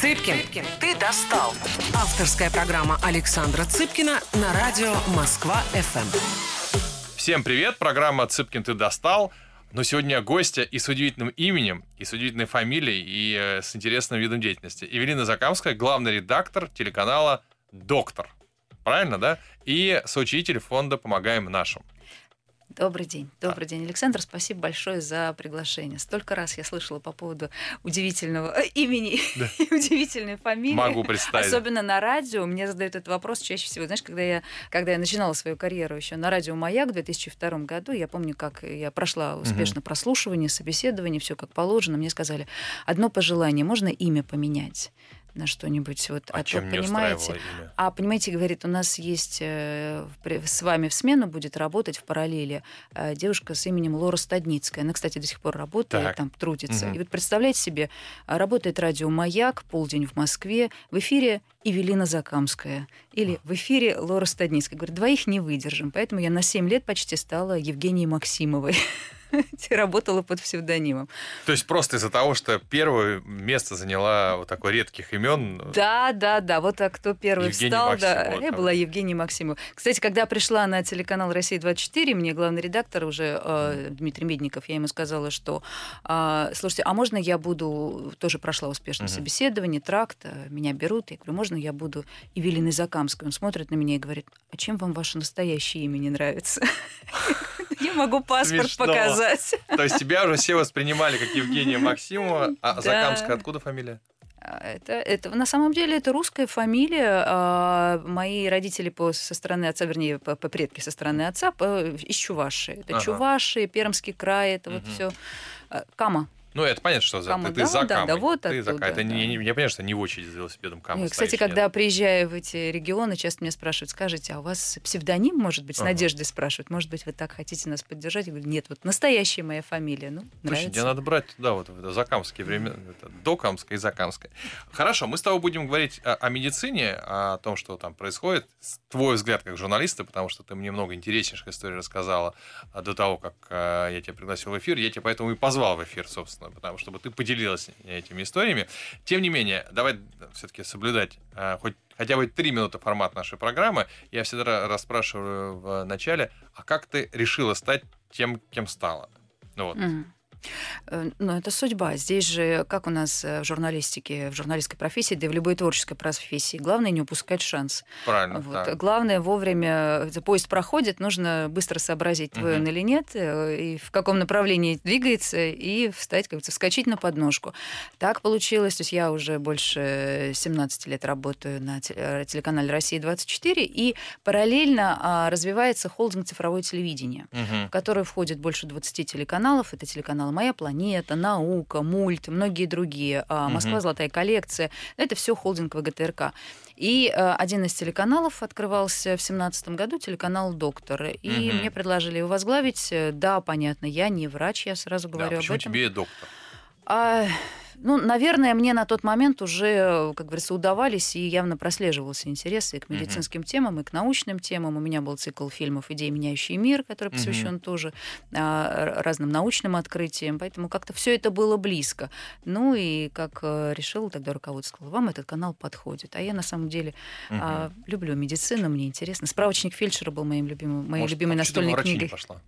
Цыпкин, ты достал. Авторская программа Александра Цыпкина на радио Москва-ФМ. Всем привет, программа «Цыпкин, ты достал». Но сегодня гостья и с удивительным именем, и с удивительной фамилией, и э, с интересным видом деятельности. Евелина Закамская, главный редактор телеканала «Доктор». Правильно, да? И соучредитель фонда «Помогаем нашим». Добрый день. Добрый день, Александр. Спасибо большое за приглашение. Столько раз я слышала по поводу удивительного э, имени да. и удивительной фамилии. Могу представить. Особенно на радио. Мне задают этот вопрос чаще всего. Знаешь, когда я, когда я начинала свою карьеру еще на радио «Маяк» в 2002 году, я помню, как я прошла успешно угу. прослушивание, собеседование, все как положено. Мне сказали, одно пожелание, можно имя поменять? На что-нибудь. Вот, а, а чем то, понимаете, имя? А понимаете, говорит, у нас есть э, с вами в смену будет работать в параллели э, девушка с именем Лора Стадницкая. Она, кстати, до сих пор работает, так. там трудится. Угу. И вот представляете себе, работает радио «Маяк», полдень в Москве, в эфире Эвелина Закамская или в эфире Лора Стадницкая. Говорит, двоих не выдержим. Поэтому я на 7 лет почти стала Евгенией Максимовой. работала под псевдонимом. То есть просто из-за того, что первое место заняла вот такой редких имен. Да, да, да. Вот а кто первый Евгений встал, Максимов, да. Я была Евгений Максимов. Кстати, когда пришла на телеканал Россия 24, мне главный редактор уже э, Дмитрий Медников, я ему сказала, что э, слушайте, а можно я буду тоже прошла успешное угу. собеседование, тракт, э, меня берут, я говорю, можно я буду Евелиной Закамской? Он смотрит на меня и говорит, а чем вам ваше настоящее имя не нравится? Я могу паспорт показать. То есть тебя уже все воспринимали как Евгения Максимова, а Закамская откуда фамилия? А, это, это на самом деле это русская фамилия. А, мои родители по, со стороны отца, вернее, по, по предки со стороны отца по, из Чуваши. Это ага. Чуваши, Пермский край, это угу. вот все. А, Кама. Ну, это понятно, что за, Кама, ты, да, за да, да, вот ты оттуда, за Это да. не, не, я понимаю, что не в очередь за велосипедом Кама Кстати, стоишь, когда нет. приезжаю в эти регионы, часто меня спрашивают, скажите, а у вас псевдоним, может быть, с ага. надеждой спрашивают, может быть, вы так хотите нас поддержать? Я говорю, нет, вот настоящая моя фамилия, ну, нравится. Слушай, тебе надо брать туда вот это закамские времена, это докамская и закамская. Хорошо, мы с тобой будем говорить о, о медицине, о том, что там происходит. Твой взгляд как журналиста, потому что ты мне много интереснейших историй рассказала до того, как э, я тебя пригласил в эфир. Я тебя поэтому и позвал в эфир, собственно, потому чтобы ты поделилась этими историями. Тем не менее, давай все-таки соблюдать а, хоть хотя бы три минуты формат нашей программы. Я всегда расспрашиваю в начале, а как ты решила стать тем, кем стала? Ну вот. Mm. Э, но это судьба. Здесь же, как у нас э, в журналистике, в журналистской профессии, да и в любой творческой профессии, главное не упускать шанс. Правильно. Вот. Да. Главное вовремя, поезд проходит, нужно быстро сообразить, твой угу. он или нет, э, и в каком направлении двигается, и встать, как говорится, вскочить на подножку. Так получилось. То есть я уже больше 17 лет работаю на телеканале «Россия-24», и параллельно а, развивается холдинг цифровое телевидение, угу. в который входит больше 20 телеканалов. Это телеканал каналы «Моя планета», «Наука», «Мульт», многие другие, «Москва. Угу. Золотая коллекция». Это все холдинг ВГТРК. И э, один из телеканалов открывался в 2017 году, телеканал «Доктор». И угу. мне предложили его возглавить. Да, понятно, я не врач, я сразу говорю да, об этом. тебе доктор? А, ну, наверное, мне на тот момент уже, как говорится, удавались и явно прослеживался интерес и к медицинским uh-huh. темам, и к научным темам. У меня был цикл фильмов «Идеи, меняющие мир», который посвящен uh-huh. тоже а, разным научным открытиям. Поэтому как-то все это было близко. Ну и как э, решил тогда руководство, сказал, вам этот канал подходит. А я на самом деле uh-huh. а, люблю медицину, мне интересно. Справочник фельдшера был моим любимым, моей Может, любимой настольной книгой. пошла?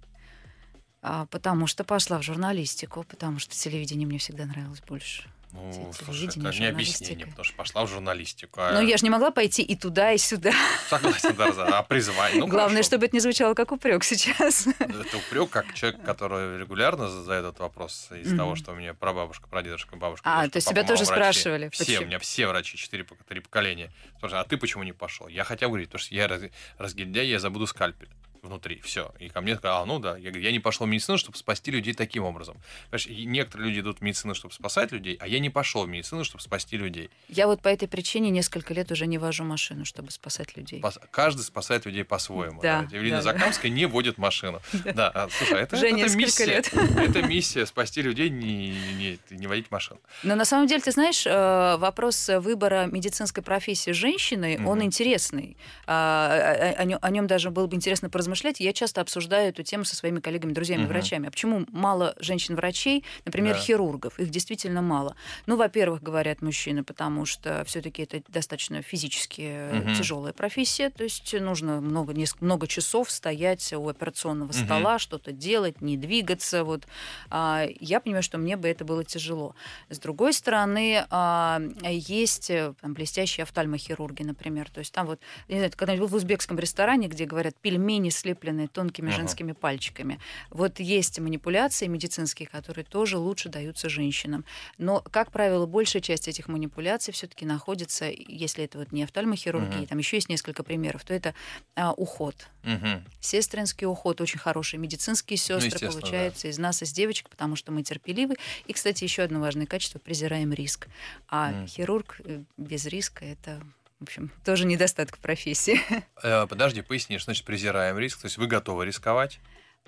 А, потому что пошла в журналистику, потому что телевидение мне всегда нравилось больше. Ну, слушай, это не объяснение, потому что пошла в журналистику. А... Ну, я же не могла пойти и туда, и сюда. Согласен, да, да. А призвание? Ну, Главное, хорошо. чтобы это не звучало как упрек сейчас. Это упрек, как человек, который регулярно задает этот вопрос из mm-hmm. того, что у меня прабабушка, прадедушка, бабушка. А, то есть тебя тоже врачи. спрашивали? Все, почему? у меня все врачи, четыре, три поколения. Слушай, а ты почему не пошел? Я хотел говорить, потому что я раз, разгильдяй, я забуду скальпель внутри. Все. И ко мне сказали, а, ну да. Я говорю, я не пошел в медицину, чтобы спасти людей таким образом. Понимаешь, некоторые люди идут в медицину, чтобы спасать людей, а я не пошел в медицину, чтобы спасти людей. Я вот по этой причине несколько лет уже не вожу машину, чтобы спасать людей. Каждый спасает людей по-своему. Да, да. Евелина да, Закамская да. не водит машину. Да, а, слушай, это, уже это миссия. Лет. Это миссия спасти людей, не, не, не водить машину. Но на самом деле, ты знаешь, э, вопрос выбора медицинской профессии женщины, он интересный. А, о нем даже было бы интересно поразмышлять размышлять. Я часто обсуждаю эту тему со своими коллегами, друзьями, угу. врачами. А почему мало женщин-врачей, например, да. хирургов? Их действительно мало. Ну, во-первых, говорят мужчины, потому что все-таки это достаточно физически угу. тяжелая профессия, то есть нужно много, несколько, много часов стоять у операционного угу. стола, что-то делать, не двигаться. Вот. А, я понимаю, что мне бы это было тяжело. С другой стороны, а, есть э, там, блестящие офтальмохирурги, например. То есть там вот, не знаю, когда-нибудь был в узбекском ресторане, где говорят пельмени, слепленные тонкими uh-huh. женскими пальчиками. Вот есть манипуляции медицинские, которые тоже лучше даются женщинам. Но, как правило, большая часть этих манипуляций все-таки находится, если это вот не офтальмохирургия, uh-huh. там еще есть несколько примеров, то это а, уход. Uh-huh. Сестринский уход, очень хороший. Медицинские сестры, ну, получается, да. из нас, из девочек, потому что мы терпеливы. И, кстати, еще одно важное качество презираем риск. А mm. хирург э, без риска это в общем, тоже недостаток профессии. Э, подожди, поясни, что значит презираем риск? То есть вы готовы рисковать?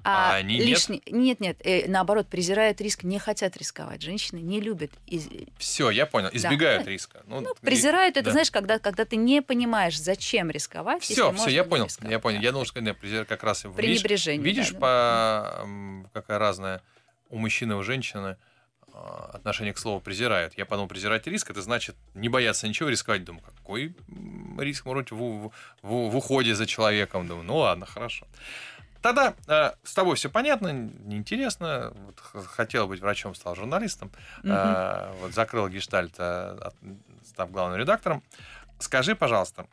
А, а они лишний... нет? Нет, нет. Э, наоборот, презирают риск, не хотят рисковать. Женщины не любят. Из... Все, я понял. Избегают да. риска. Ну, ну, презирают, и... это, да. знаешь, когда, когда ты не понимаешь, зачем рисковать. Все, все, я понял. Рисковать. Я понял. Да. Я думал, что я презираю как раз... Пренебрежение. Видишь, видишь да, по... да. какая разная у мужчины и у женщины а, отношение к слову презирают. Я подумал, презирать риск, это значит не бояться ничего, рисковать. Думаю, какой риск может в, в, в, в уходе за человеком? Думаю, ну ладно, хорошо. Тогда э, с тобой все понятно, неинтересно. Вот, хотел быть врачом, стал журналистом. Э, вот, закрыл гештальт, э, став главным редактором. Скажи, пожалуйста,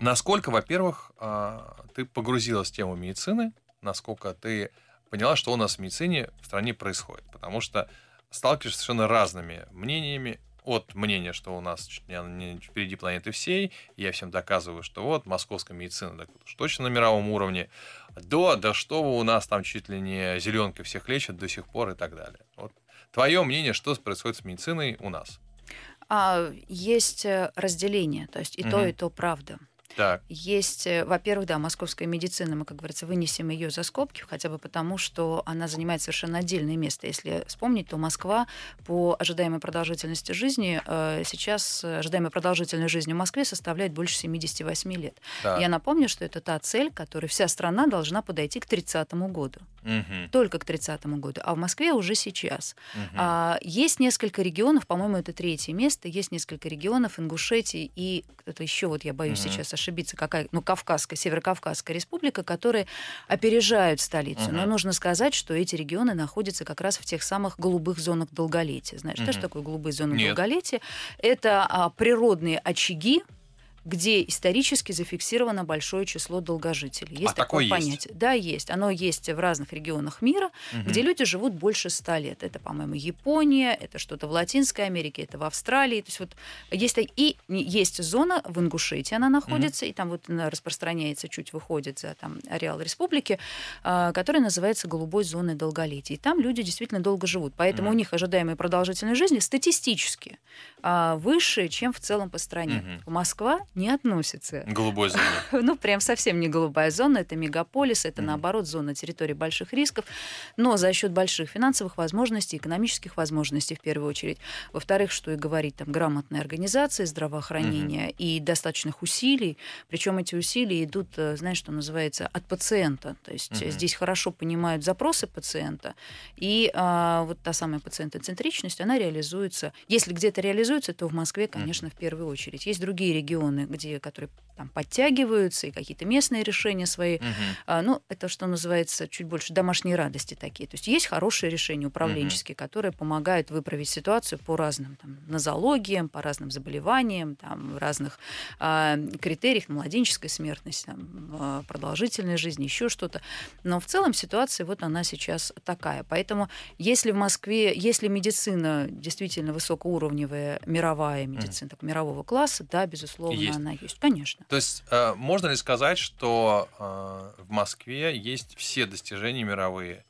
насколько, во-первых, э, ты погрузилась в тему медицины, насколько ты поняла, что у нас в медицине в стране происходит. Потому что сталкиваешься совершенно разными мнениями. От мнения, что у нас чуть не впереди планеты всей, я всем доказываю, что вот московская медицина так, уж точно на мировом уровне, до, да что у нас там чуть ли не зеленки всех лечат до сих пор и так далее. Вот твое мнение, что происходит с медициной у нас? А, есть э, разделение, то есть и угу. то, и то правда. Так. Есть, э, во-первых, да, московская медицина, мы, как говорится, вынесем ее за скобки, хотя бы потому, что она занимает совершенно отдельное место. Если вспомнить, то Москва по ожидаемой продолжительности жизни э, сейчас ожидаемая продолжительность жизни в Москве составляет больше 78 лет. Так. Я напомню, что это та цель, которой вся страна должна подойти к 30 году. Угу. Только к 30 году. А в Москве уже сейчас. Угу. А, есть несколько регионов, по-моему, это третье место, есть несколько регионов, Ингушетии и кто-то еще, вот я боюсь угу. сейчас ошибиться, какая, ну, Кавказская, Северокавказская республика, которые опережают столицу. Угу. Но нужно сказать, что эти регионы находятся как раз в тех самых голубых зонах долголетия. Знаешь, угу. что такое голубые зоны Нет. долголетия? Это а, природные очаги, где исторически зафиксировано большое число долгожителей. Есть а такое, такое понятие. Есть? Да, есть. Оно есть в разных регионах мира, угу. где люди живут больше ста лет. Это, по-моему, Япония, это что-то в Латинской Америке, это в Австралии. То есть вот есть и есть зона в Ингушетии, она находится, угу. и там вот она распространяется, чуть выходит за там ареал республики, а, которая называется голубой зоной долголетия. И там люди действительно долго живут. Поэтому угу. у них ожидаемая продолжительность жизни статистически а, выше, чем в целом по стране. Угу. Москва не относится. Голубой зона. Ну, прям совсем не голубая зона, это мегаполис, это, mm наоборот, зона территории больших рисков, но за счет больших финансовых возможностей, экономических возможностей, в первую очередь. Во-вторых, что и говорить, там, грамотная организация здравоохранения mm и достаточных усилий, причем эти усилия идут, э, знаешь, что называется, от пациента, то есть mm здесь хорошо понимают запросы пациента, и а, вот та самая пациентоцентричность, она реализуется, если где-то реализуется, то в Москве, конечно, mm в первую очередь. Есть другие регионы, где, которые там подтягиваются, и какие-то местные решения свои. Угу. А, ну, это, что называется, чуть больше домашней радости такие. То есть есть хорошие решения управленческие, угу. которые помогают выправить ситуацию по разным там, нозологиям, по разным заболеваниям, там, разных а, критериях, младенческая смертность, там, а, продолжительной жизни, еще что-то. Но в целом ситуация вот она сейчас такая. Поэтому если в Москве, если медицина действительно высокоуровневая, мировая медицина, угу. так, мирового класса, да, безусловно, есть. она есть. Конечно. То есть э, можно ли сказать, что э, в Москве есть все достижения мировые?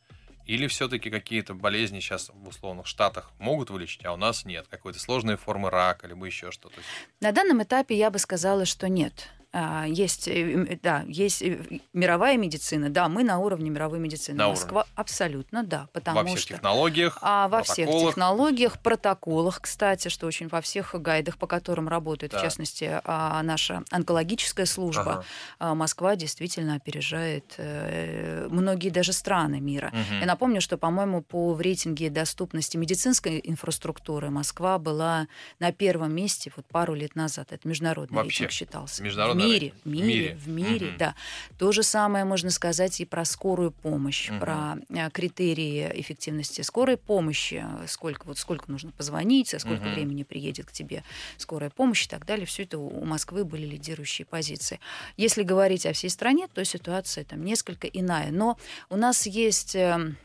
Или все-таки какие-то болезни сейчас в условных штатах могут вылечить, а у нас нет? Какой-то сложные формы рака, либо еще что-то? На данном этапе я бы сказала, что нет. А, есть, э, да, есть э, мировая медицина, да, мы на уровне мировой медицины. На Москва уровне. абсолютно, да, потому Во всех что технологиях, а во всех технологиях, протоколах, кстати, что очень во всех гайдах, по которым работает, Да. в частности, а, наша онкологическая служба, Ага. а, Москва действительно опережает э, многие даже страны мира. Мгм. Я напомню, что, по-моему, по в рейтинге доступности медицинской инфраструктуры Москва была на первом месте вот пару лет назад. Это международный Вообще? рейтинг считался. Международный мире, в мире, мире. в мире, Мгм. да. То же самое можно сказать и про скорую помощь, Мгм. про э, критерии эффективности скорой помощи, э, сколько вот сколько нужно позвонить, за сколько Мгм. времени приедет к тебе скорая помощь и так далее. Все это у Москвы были лидирующие позиции. Если говорить о всей стране, то ситуация там несколько иная. Но у нас есть эм,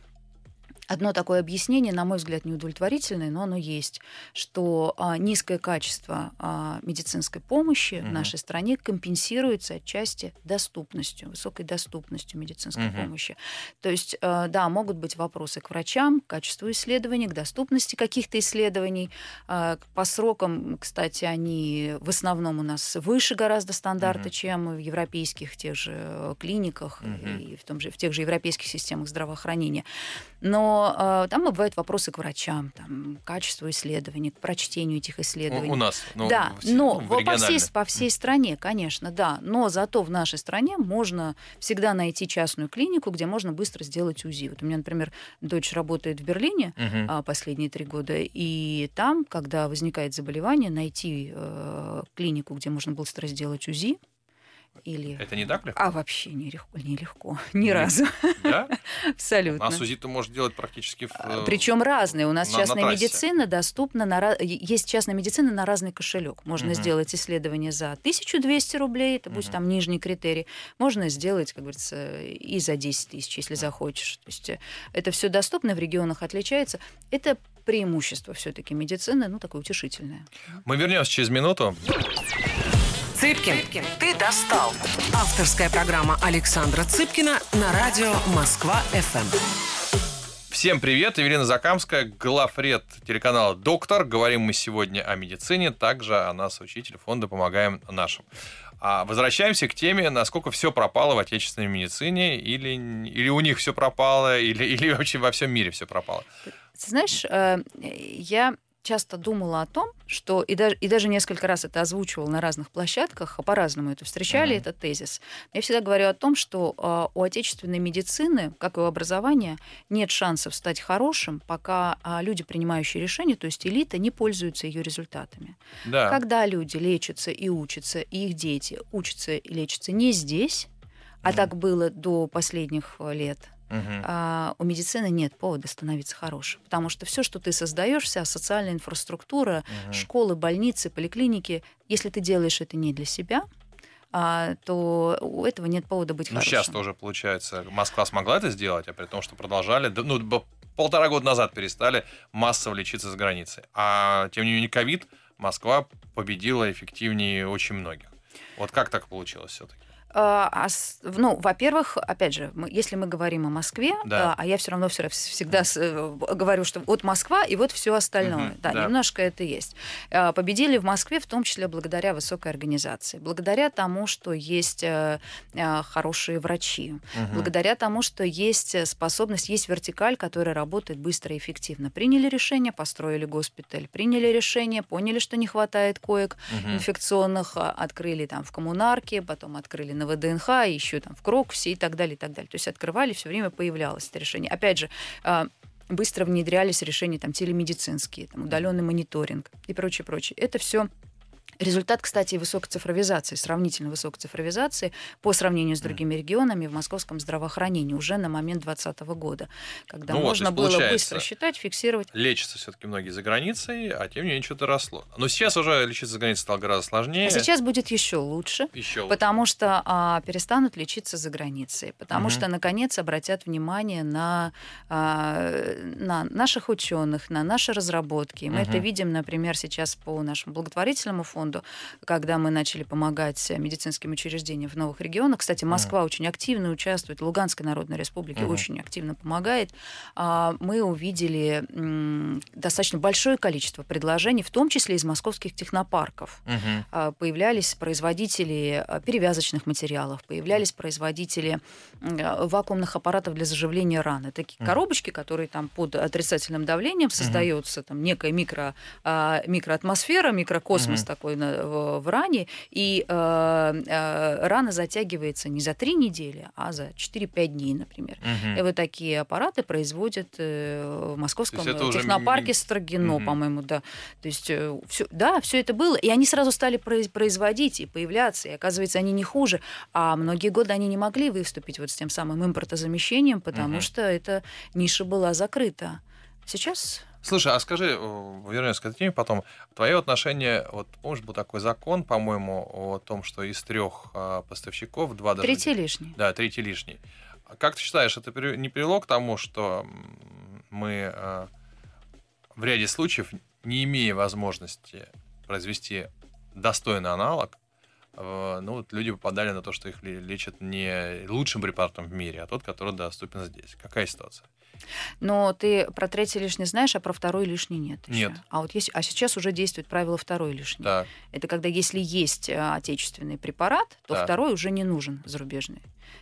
одно такое объяснение, на мой взгляд, неудовлетворительное, но оно есть, что а, низкое качество а, медицинской помощи в Мгм. нашей стране компенсируется отчасти доступностью, высокой доступностью медицинской Мгм. помощи. То есть, э, да, могут быть вопросы к врачам, к качеству исследований, к доступности каких-то исследований. А, По срокам, кстати, они в основном у нас выше гораздо стандарта, Мгм. чем в европейских тех же э, клиниках Мгм. и в, том же, в тех же европейских системах здравоохранения. Но э, там бывают вопросы к врачам, там, к качеству исследований, к прочтению этих исследований. У, у нас. ну, да, в- но ну, по, всей, по всей стране, конечно, да. Но зато в нашей стране можно всегда найти частную клинику, где можно быстро сделать УЗИ. Вот у меня, например, дочь работает в Берлине а, последние три года, и там, когда возникает заболевание, найти э, клинику, где можно быстро сделать УЗИ, или... Это не так ли? А вообще нелегко, нелегко, ни Не- разу, Да? абсолютно. А СУЗИ ты можешь делать практически в, э, Причем разные. У нас на- на частная трассе. медицина доступна на есть частная медицина на разный кошелек. Можно Мгм. сделать исследование за 1200 рублей, это будет Мгм. там нижний критерий. Можно сделать, как говорится, и за 10 тысяч, если захочешь. То есть э, это все доступно, в регионах отличается. Это преимущество все-таки медицины, ну такое утешительное. Мы вернемся через минуту. Цыпкин, ты достал. Авторская программа Александра Цыпкина на радио Москва-ФМ. Всем привет, Евелина Закамская, главред телеканала «Доктор». Говорим мы сегодня о медицине, также о нас, учитель фонда «Помогаем нашим». А возвращаемся к теме, насколько все пропало в отечественной медицине, или, или у них все пропало, или, или вообще во всем мире все пропало. Ты знаешь, э, я часто думала о том, что и даже, и даже несколько раз это озвучивала на разных площадках, а по-разному это встречали, Мгм. этот тезис. Я всегда говорю о том, что э, у отечественной медицины, как и у образования, нет шансов стать хорошим, пока а, люди, принимающие решения, то есть элита, не пользуются ее результатами. Да. Когда люди лечатся и учатся, и их дети учатся и лечатся не здесь, а Мгм. так было до последних э, лет, Мгм. а, у медицины нет повода становиться хорошим. Потому что все, что ты создаешь, вся социальная инфраструктура, Мгм. школы, больницы, поликлиники, если ты делаешь это не для себя, а, то у этого нет повода быть Ну, хорошим. сейчас тоже, получается, Москва смогла это сделать, а при том, что продолжали, ну, полтора года назад перестали массово лечиться за границей. А, тем не менее, ковид Москва победила эффективнее очень многих. Вот как так получилось все-таки? А, а ну, во-первых, опять же, если мы говорим о Москве, Да. а, а я все равно всё- всегда э, говорю, что вот Москва и вот все остальное. Мгм, да, да. немножко это есть. Победили в Москве, в том числе благодаря высокой организации, благодаря тому, что есть э, э, хорошие врачи, Мгм. благодаря тому, что есть способность, есть вертикаль, которая работает быстро и эффективно. Приняли решение, построили госпиталь, приняли решение, поняли, что не хватает коек Мгм. инфекционных, открыли там в коммунарке, потом открыли на ВДНХ, еще там в Крокусе и так далее, и так далее. То есть открывали, все время появлялось это решение. Опять же, а, быстро внедрялись решения там телемедицинские, там, удаленный мониторинг и прочее, прочее. Это все Результат, кстати, высокой цифровизации, сравнительно высокой цифровизации по сравнению с другими регионами в московском здравоохранении уже на момент 2020 года, когда Ну вот, можно есть было быстро считать, фиксировать. Лечатся все-таки многие за границей, а тем не менее что-то росло. Но сейчас уже лечиться за границей стало гораздо сложнее. А сейчас будет еще лучше. еще Потому что а, перестанут лечиться за границей, потому Мгм. что наконец обратят внимание на, а, на наших ученых, на наши разработки. Мы Мгм. это видим, например, сейчас по нашему благотворительному фонду фонду, когда мы начали помогать медицинским учреждениям в новых регионах. Кстати, Москва mm. очень активно участвует, Луганская Народная Республика mm. очень активно помогает. А, мы увидели достаточно большое количество предложений, в том числе из московских технопарков. Mm-hmm. Появлялись производители перевязочных материалов, появлялись производители вакуумных аппаратов для заживления раны. Такие mm. коробочки, которые там под отрицательным давлением создается, mm-hmm. там некая микро, микроатмосфера, микрокосмос mm-hmm. такой в, в ране, и э, э, рана затягивается не за три недели, а за 4-5 дней, например. Угу. И вот такие аппараты производят э, в московском технопарке уже... Строгино, угу. по-моему, да. То есть э, все, да, все это было, и они сразу стали производить и появляться, и оказывается, они не хуже, а многие годы они не могли выступить вот с тем самым импортозамещением, потому угу. что эта ниша была закрыта. Сейчас Слушай, а скажи, вернемся к этой теме потом. Твое отношение, вот помнишь, был такой закон, по-моему, о том, что из трех а, поставщиков два даже... Третий лишний. Да, третий лишний. А как ты считаешь, это не привело к тому, что мы а, в ряде случаев, не имея возможности произвести достойный аналог, ну, вот люди попадали на то, что их лечат не лучшим препаратом в мире, а тот, который доступен здесь. Какая ситуация? Но ты про третий лишний знаешь, а про второй лишний нет. Еще. Нет. А вот есть, а сейчас уже действует правило второй лишний. Да. Это когда если есть э, отечественный препарат, то да. второй уже не нужен зарубежный.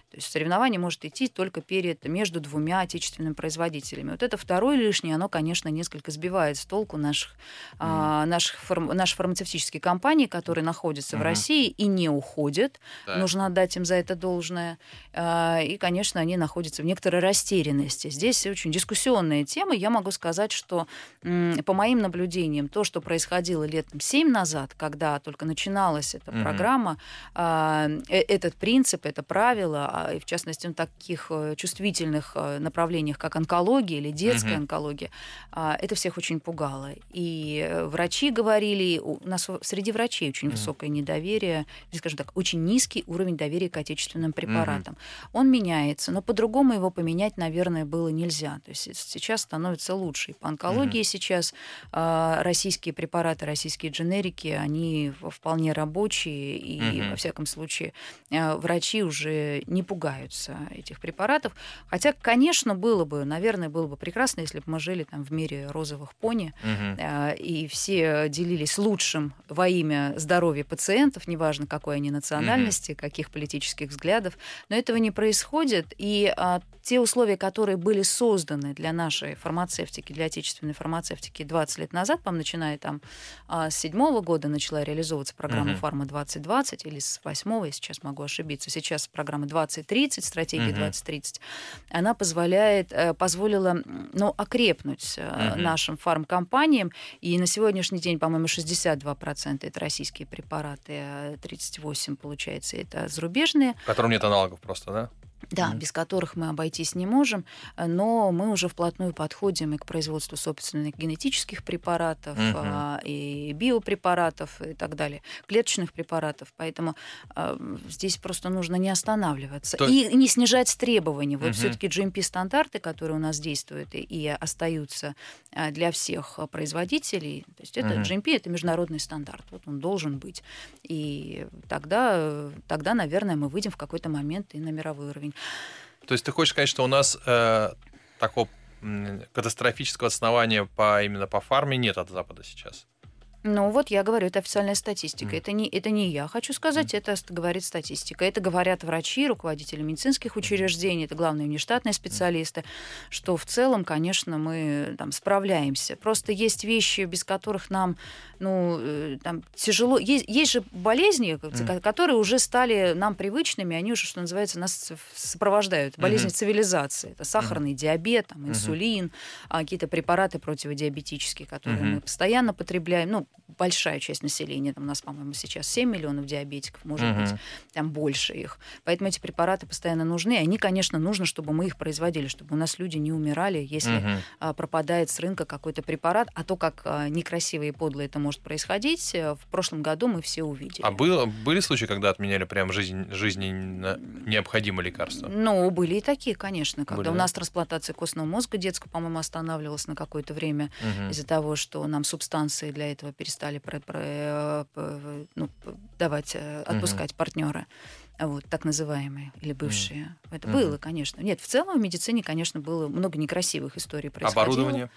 То есть соревнование может идти только перед, между двумя отечественными производителями. Вот это второе лишнее, оно, конечно, несколько сбивает с толку наших, mm. а, наших фарм, наши фармацевтические компании, которые находятся mm-hmm. в России и не уходят. Да. Нужно отдать им за это должное. А, и, конечно, они находятся в некоторой растерянности. Здесь очень дискуссионная тема. Я могу сказать, что по моим наблюдениям, то, что происходило лет 7 назад, когда только начиналась эта mm-hmm. программа, а, э, этот принцип, это правило, и в частности на таких э, чувствительных э, направлениях, как онкология или детская угу. онкология, а, это всех очень пугало. И э, врачи говорили, у нас среди врачей очень угу. высокое недоверие, скажем так, очень низкий уровень доверия к отечественным препаратам. Угу. Он меняется, но по-другому его поменять, наверное, было нельзя. То есть сейчас становится лучше. И по онкологии угу. сейчас а, российские препараты, российские дженерики, они вполне рабочие, и, угу. во всяком случае, врачи уже не пугаются этих препаратов. Хотя, конечно, было бы, наверное, было бы прекрасно, если бы мы жили там в мире розовых пони, угу. и все делились лучшим во имя здоровья пациентов, неважно какой они национальности, угу. каких политических взглядов. Но этого не происходит. И а, те условия, которые были созданы для нашей фармацевтики, для отечественной фармацевтики 20 лет назад, по начиная там а, с седьмого года начала реализовываться программа угу. «Фарма 2020» или с восьмого, я сейчас могу ошибиться. Сейчас программа 20 2030, стратегия угу. 2030, она позволяет, э, позволила ну, окрепнуть угу. нашим фармкомпаниям. И на сегодняшний день, по-моему, 62% это российские препараты, а 38% получается это зарубежные. Которым нет аналогов просто, да? Да, mm-hmm. без которых мы обойтись не можем, но мы уже вплотную подходим и к производству собственных генетических препаратов, mm-hmm. а, и биопрепаратов и так далее, клеточных препаратов. Поэтому а, здесь просто нужно не останавливаться То... и не снижать требования. Вот mm-hmm. все-таки GMP-стандарты, которые у нас действуют и, и остаются а, для всех производителей, то есть это mm-hmm. GMP это международный стандарт, вот он должен быть. И тогда, тогда, наверное, мы выйдем в какой-то момент и на мировой уровень. То есть ты хочешь сказать, что у нас э, такого катастрофического основания по, именно по фарме нет от Запада сейчас? Ну вот я говорю, это официальная статистика. Mm. Это, не, это не я хочу сказать, mm. это говорит статистика. Это говорят врачи, руководители медицинских учреждений, это главные внештатные специалисты, что в целом, конечно, мы там справляемся. Просто есть вещи, без которых нам ну, э, там, тяжело. Есть, есть же болезни, mm. которые уже стали нам привычными, они уже, что называется, нас сопровождают. Болезни mm-hmm. цивилизации. Это сахарный mm-hmm. диабет, там, инсулин, mm-hmm. какие-то препараты противодиабетические, которые mm-hmm. мы постоянно потребляем. Ну, большая часть населения, там у нас, по-моему, сейчас 7 миллионов диабетиков, может uh-huh. быть, там больше их. Поэтому эти препараты постоянно нужны. И они, конечно, нужно, чтобы мы их производили, чтобы у нас люди не умирали, если uh-huh. а, пропадает с рынка какой-то препарат. А то, как а, некрасиво и подло это может происходить, э, в прошлом году мы все увидели. А было, были случаи, когда отменяли прям жизнь, жизненно необходимое лекарство? Ну, были и такие, конечно. Когда были, у нас трансплантация костного мозга детского, по-моему, останавливалась на какое-то время uh-huh. из-за того, что нам субстанции для этого перестали стали про, про, ну, давать, отпускать угу. партнеры вот, так называемые или бывшие. Mm. Это mm-hmm. было, конечно. Нет, в целом в медицине, конечно, было много некрасивых историй происходило. Оборудование?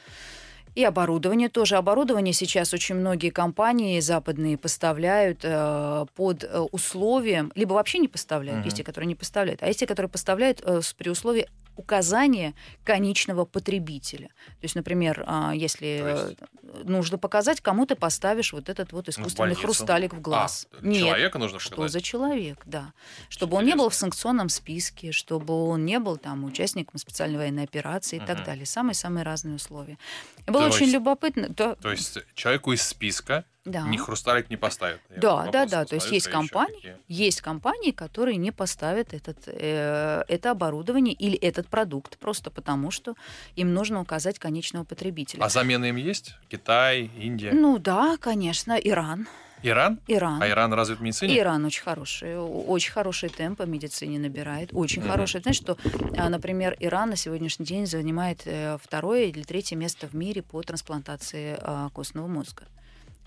И оборудование тоже. Оборудование сейчас очень многие компании западные поставляют э, под э, условием, либо вообще не поставляют, mm-hmm. есть те, которые не поставляют, а есть те, которые поставляют э, при условии указание конечного потребителя. То есть, например, а, если есть... нужно показать, кому ты поставишь вот этот вот искусственный в хрусталик в глаз. А, Нет, человека нужно что за человек, да. Чтобы он не был в санкционном списке, чтобы он не был там участником специальной военной операции и угу. так далее. Самые-самые разные условия. И было очень любопытно. То... то есть человеку из списка да. ни хрусталик не поставят. да, да, да. То есть есть компании, есть компании, которые не поставят этот, э, это оборудование или этот продукт просто потому, что им нужно указать конечного потребителя. А замена им есть? Китай, Индия? Ну да, конечно, Иран. Иран? Иран. А Иран развит в медицине? Иран очень хороший, очень хороший темп по медицине набирает, очень mm-hmm. хороший. Знаешь, что, а, например, Иран на сегодняшний день занимает э, второе или третье место в мире по трансплантации а, костного мозга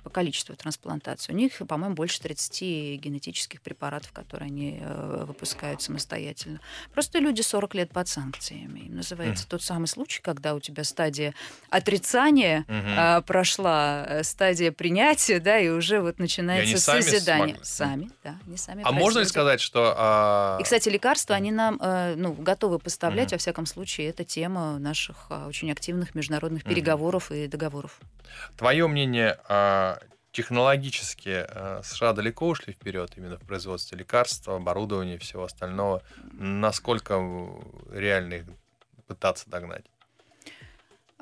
по количеству трансплантаций. У них, по-моему, больше 30 генетических препаратов, которые они э, выпускают самостоятельно. Просто люди 40 лет под санкциями. Им называется mm. тот самый случай, когда у тебя стадия отрицания mm-hmm. э, прошла, э, стадия принятия, да, и уже вот начинается созидание. Сами, да, не сами. А можно ли сказать, что... А... И, кстати, лекарства, они нам э, ну, готовы поставлять, mm-hmm. во всяком случае, это тема наших э, очень активных международных mm-hmm. переговоров и договоров. Твое мнение, а, технологически э, США далеко ушли вперед именно в производстве лекарств, оборудования и всего остального. Насколько реально их пытаться догнать?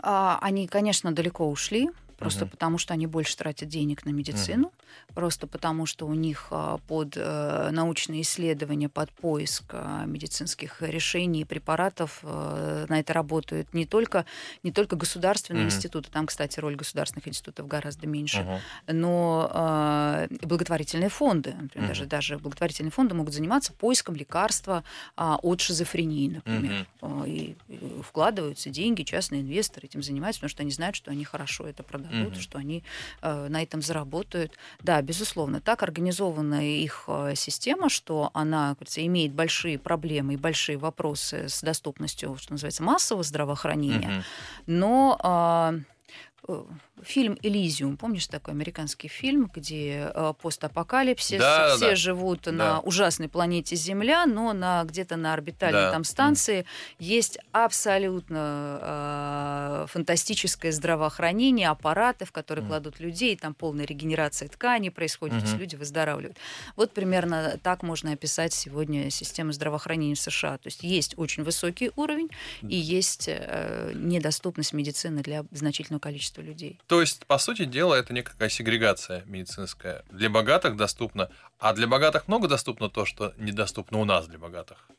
А, они, конечно, далеко ушли просто угу. потому что они больше тратят денег на медицину, угу. просто потому что у них а, под э, научные исследования, под поиск а, медицинских решений и препаратов э, на это работают не только, не только государственные угу. институты, там, кстати, роль государственных институтов гораздо меньше, угу. но а, благотворительные фонды, например, угу. даже, даже благотворительные фонды могут заниматься поиском лекарства от шизофрении, например, угу. и вкладываются деньги, частные инвесторы этим занимаются, потому что они знают, что они хорошо это продают угу. что они э, на этом заработают. Да, безусловно, так организована их э, система, что она, кажется, имеет большие проблемы и большие вопросы с доступностью, что называется, массового здравоохранения, угу. но э, э фильм «Элизиум». Помнишь такой американский фильм, где э, постапокалипсис, да, все да. живут да. на ужасной планете Земля, но на, где-то на орбитальной да. там станции mm. есть абсолютно э, фантастическое здравоохранение, аппараты, в которые mm. кладут людей, там полная регенерация тканей происходит, mm-hmm. люди выздоравливают. Вот примерно так можно описать сегодня систему здравоохранения в США. То есть есть очень высокий уровень и есть э, недоступность медицины для значительного количества людей. То есть, по сути дела, это некая сегрегация медицинская. Для богатых доступно, а для богатых много доступно то, что недоступно у нас для богатых.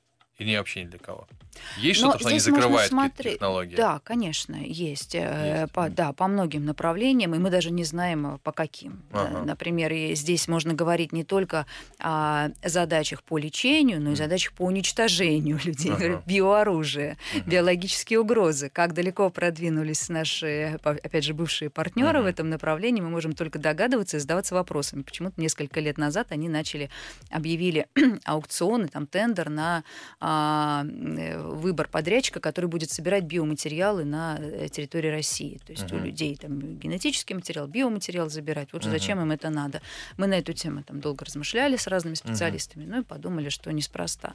И не вообще ни для кого. Есть что-то, что они закрывают смотреть... технологии? Да, конечно, есть. Э, есть. По, да, по многим направлениям, и мы даже не знаем, э, по каким. Ага. Например, здесь можно говорить не только о задачах по лечению, но и задачах по уничтожению людей, ага. биооружия, ага. биологические угрозы. Как далеко продвинулись наши, опять же, бывшие партнеры ага. в этом направлении, мы можем только догадываться и задаваться вопросами. Почему-то несколько лет назад они начали, объявили аукционы, там, тендер на а, выбор подрядчика, который будет собирать биоматериалы на э, территории России. То есть uh-huh. у людей там генетический материал, биоматериал забирать. Вот uh-huh. зачем им это надо? Мы на эту тему там долго размышляли с разными специалистами, uh-huh. ну и подумали, что неспроста.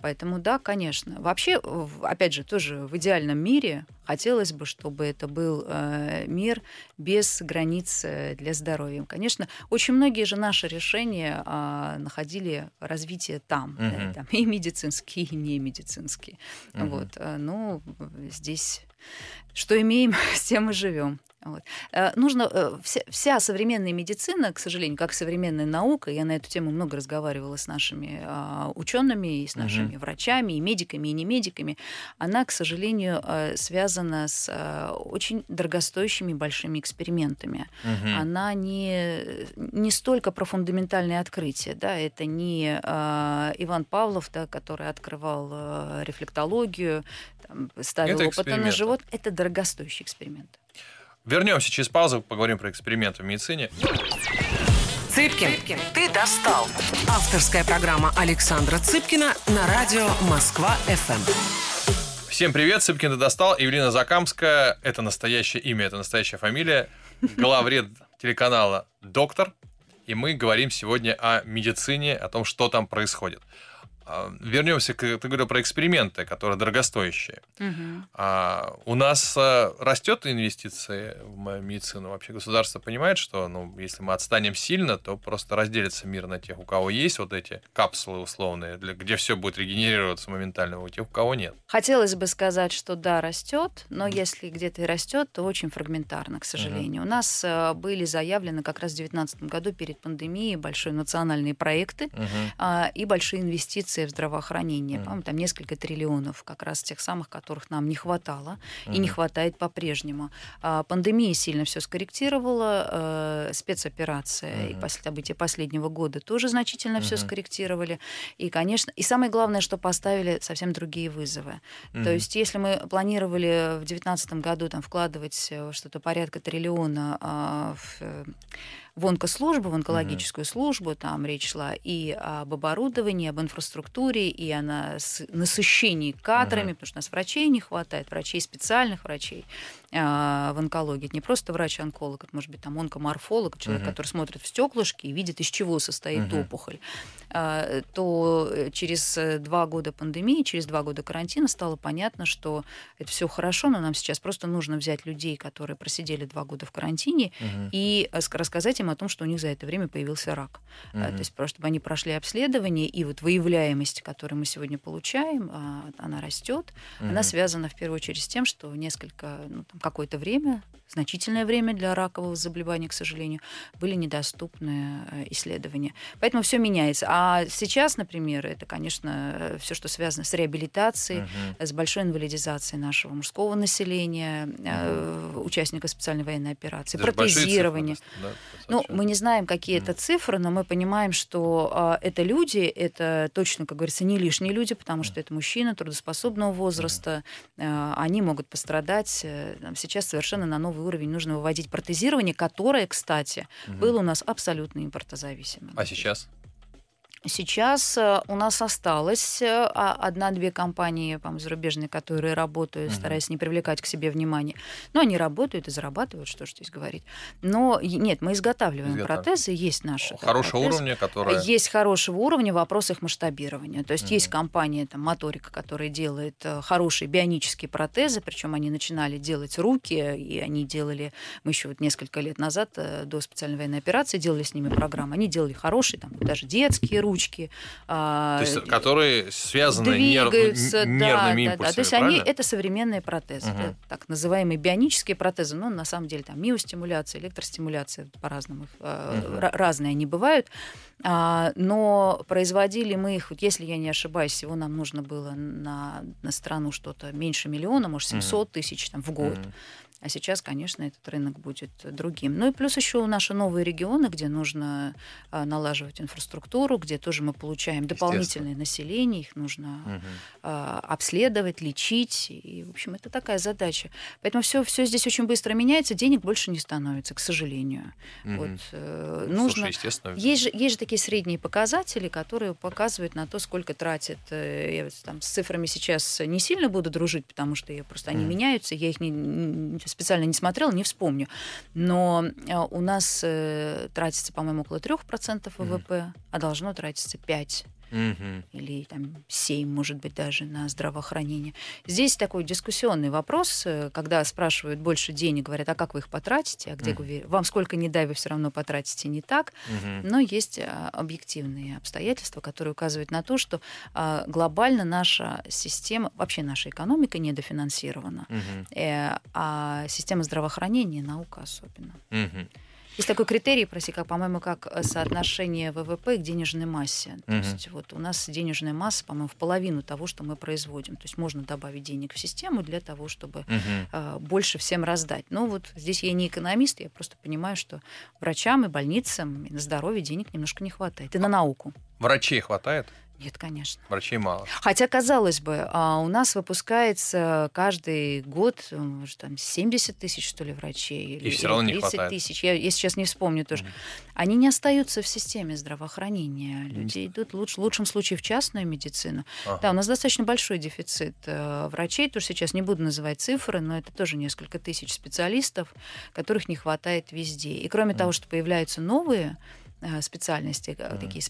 Поэтому да, конечно. Вообще, опять же, тоже в идеальном мире хотелось бы, чтобы это был э, мир без границ э, для здоровья. Конечно, очень многие же наши решения э, находили развитие там, угу. да, там и медицинские, и не медицинские. Угу. Вот, э, ну здесь что имеем, с тем и живем. Вот. Э, нужно э, вся, вся современная медицина, к сожалению, как современная наука, я на эту тему много разговаривала с нашими а, учеными и с нашими угу. врачами, и медиками, и не медиками, она, к сожалению, э, связана с очень дорогостоящими большими экспериментами. Угу. Она не, не столько про фундаментальные открытия, да, это не Иван Павлов, да, который открывал рефлектологию, там, ставил это опыты на живот, это дорогостоящий эксперимент. Вернемся через паузу, поговорим про эксперименты в медицине. Цыпкин, ты достал. Авторская программа Александра Цыпкина на радио Москва-ФМ. Всем привет, Цыпкин ты достал. Евелина Закамская, это настоящее имя, это настоящая фамилия. Главред телеканала «Доктор». И мы говорим сегодня о медицине, о том, что там происходит. А, вернемся к, ты говорил про эксперименты, которые дорогостоящие. Угу. А, у нас а, растет инвестиции в медицину. Вообще государство понимает, что ну, если мы отстанем сильно, то просто разделится мир на тех, у кого есть вот эти капсулы условные, для, где все будет регенерироваться моментально, у тех, у кого нет. Хотелось бы сказать, что да, растет, но угу. если где-то и растет, то очень фрагментарно, к сожалению. Угу. У нас были заявлены как раз в 2019 году перед пандемией большие национальные проекты угу. и большие инвестиции инвестиции в здравоохранение. Mm. По-моему, там несколько триллионов, как раз тех самых, которых нам не хватало mm. и не хватает по-прежнему. А, пандемия сильно все скорректировала, а, спецоперация mm. и пос- события последнего года тоже значительно mm-hmm. все скорректировали. И, конечно, и самое главное, что поставили совсем другие вызовы. Mm. То есть, если мы планировали в 2019 году там, вкладывать э, что-то порядка триллиона а, в э, в онкослужбу, в онкологическую mm-hmm. службу, там речь шла и об оборудовании, об инфраструктуре, и о насыщении кадрами, mm-hmm. потому что у нас врачей не хватает, врачей специальных врачей в онкологии. Это не просто врач-онколог, это может быть там онкоморфолог, человек, mm-hmm. который смотрит в стеклышки и видит, из чего состоит mm-hmm. опухоль. А, то через два года пандемии, через два года карантина стало понятно, что это все хорошо, но нам сейчас просто нужно взять людей, которые просидели два года в карантине, mm-hmm. и рассказать им о том, что у них за это время появился рак. Mm-hmm. То есть просто чтобы они прошли обследование, и вот выявляемость, которую мы сегодня получаем, а, она растет. Mm-hmm. Она связана в первую очередь с тем, что несколько, ну, там, какое-то время, значительное время для ракового заболевания, к сожалению, были недоступны э, исследования. Поэтому все меняется. А сейчас, например, это, конечно, все, что связано с реабилитацией, uh-huh. с большой инвалидизацией нашего мужского населения, uh-huh. участников специальной военной операции, это протезирование. Цифры, да, ну, мы не знаем, какие uh-huh. это цифры, но мы понимаем, что а, это люди, это точно, как говорится, не лишние люди, потому что это мужчины трудоспособного возраста, uh-huh. они могут пострадать. Сейчас совершенно на новый уровень нужно выводить протезирование, которое, кстати, угу. было у нас абсолютно импортозависимым. А сейчас? Сейчас э, у нас осталось э, одна-две компании, по зарубежные, которые работают, угу. стараясь не привлекать к себе внимание. Но они работают и зарабатывают, что ж здесь говорить. Но нет, мы изготавливаем Изготав... протезы, есть наши. Хорошего протезы. уровня, которые... Есть хорошего уровня вопрос их масштабирования. То есть угу. есть компания, там, Моторика, которая делает э, хорошие бионические протезы, причем они начинали делать руки, и они делали, мы еще вот несколько лет назад, до специальной военной операции, делали с ними программу. Они делали хорошие, там, даже детские руки, ручки. А, То есть, которые связаны двигаются, нерв, нервными да, импульсами, да, То есть правильно? они это современные протезы, угу. так называемые бионические протезы, но на самом деле там миостимуляция, электростимуляция по-разному, угу. разные они бывают. А, но производили мы их, если я не ошибаюсь, всего нам нужно было на, на страну что-то меньше миллиона, может, 700 угу. тысяч там, в год. Угу. А сейчас, конечно, этот рынок будет другим. Ну и плюс еще наши новые регионы, где нужно а, налаживать инфраструктуру, где тоже мы получаем дополнительное население, их нужно угу. обследовать, лечить. И, в общем, это такая задача. Поэтому все, все здесь очень быстро меняется, денег больше не становится, к сожалению. Угу. Вот, э, нужно... Слушай, естественно. Есть же, есть же такие средние показатели, которые показывают на то, сколько тратит. Э, я там, с цифрами сейчас не сильно буду дружить, потому что я, просто они угу. меняются, я их не специально не смотрела, не вспомню. Но э, у нас э, тратится, по-моему, около 3% ВВП, mm. а должно тратиться 5% угу. или там 7, может быть, даже на здравоохранение. Здесь такой дискуссионный вопрос, э, когда спрашивают больше денег, говорят, а как вы их потратите, а где угу. вы, вам сколько не дай, вы все равно потратите не так. Угу. Но есть а, объективные обстоятельства, которые указывают на то, что а, глобально наша система, вообще наша экономика недофинансирована, угу. а система здравоохранения, наука особенно. Угу. Есть такой критерий, прости, как, по-моему, как э, соотношение ВВП к денежной массе. То есть вот у нас денежная масса, по-моему, в половину того, что мы производим. То есть можно добавить денег в систему для того, чтобы uh э, больше всем раздать. Но вот здесь я не экономист, я просто понимаю, что врачам и больницам и на здоровье денег немножко не хватает. И на науку. Врачей хватает? Нет, конечно. Врачей мало. Хотя, казалось бы, а, у нас выпускается каждый год там 70 тысяч, что ли, врачей. И все равно не 30 хватает. тысяч. Я, я сейчас не вспомню тоже. Они не остаются в системе здравоохранения. Люди идут луч- в лучшем случае в частную медицину. Ага. Да, у нас достаточно большой дефицит э, врачей. Тоже сейчас не буду называть цифры, но это тоже несколько тысяч специалистов, которых не хватает везде. И кроме того, что появляются новые э, специальности, э, такие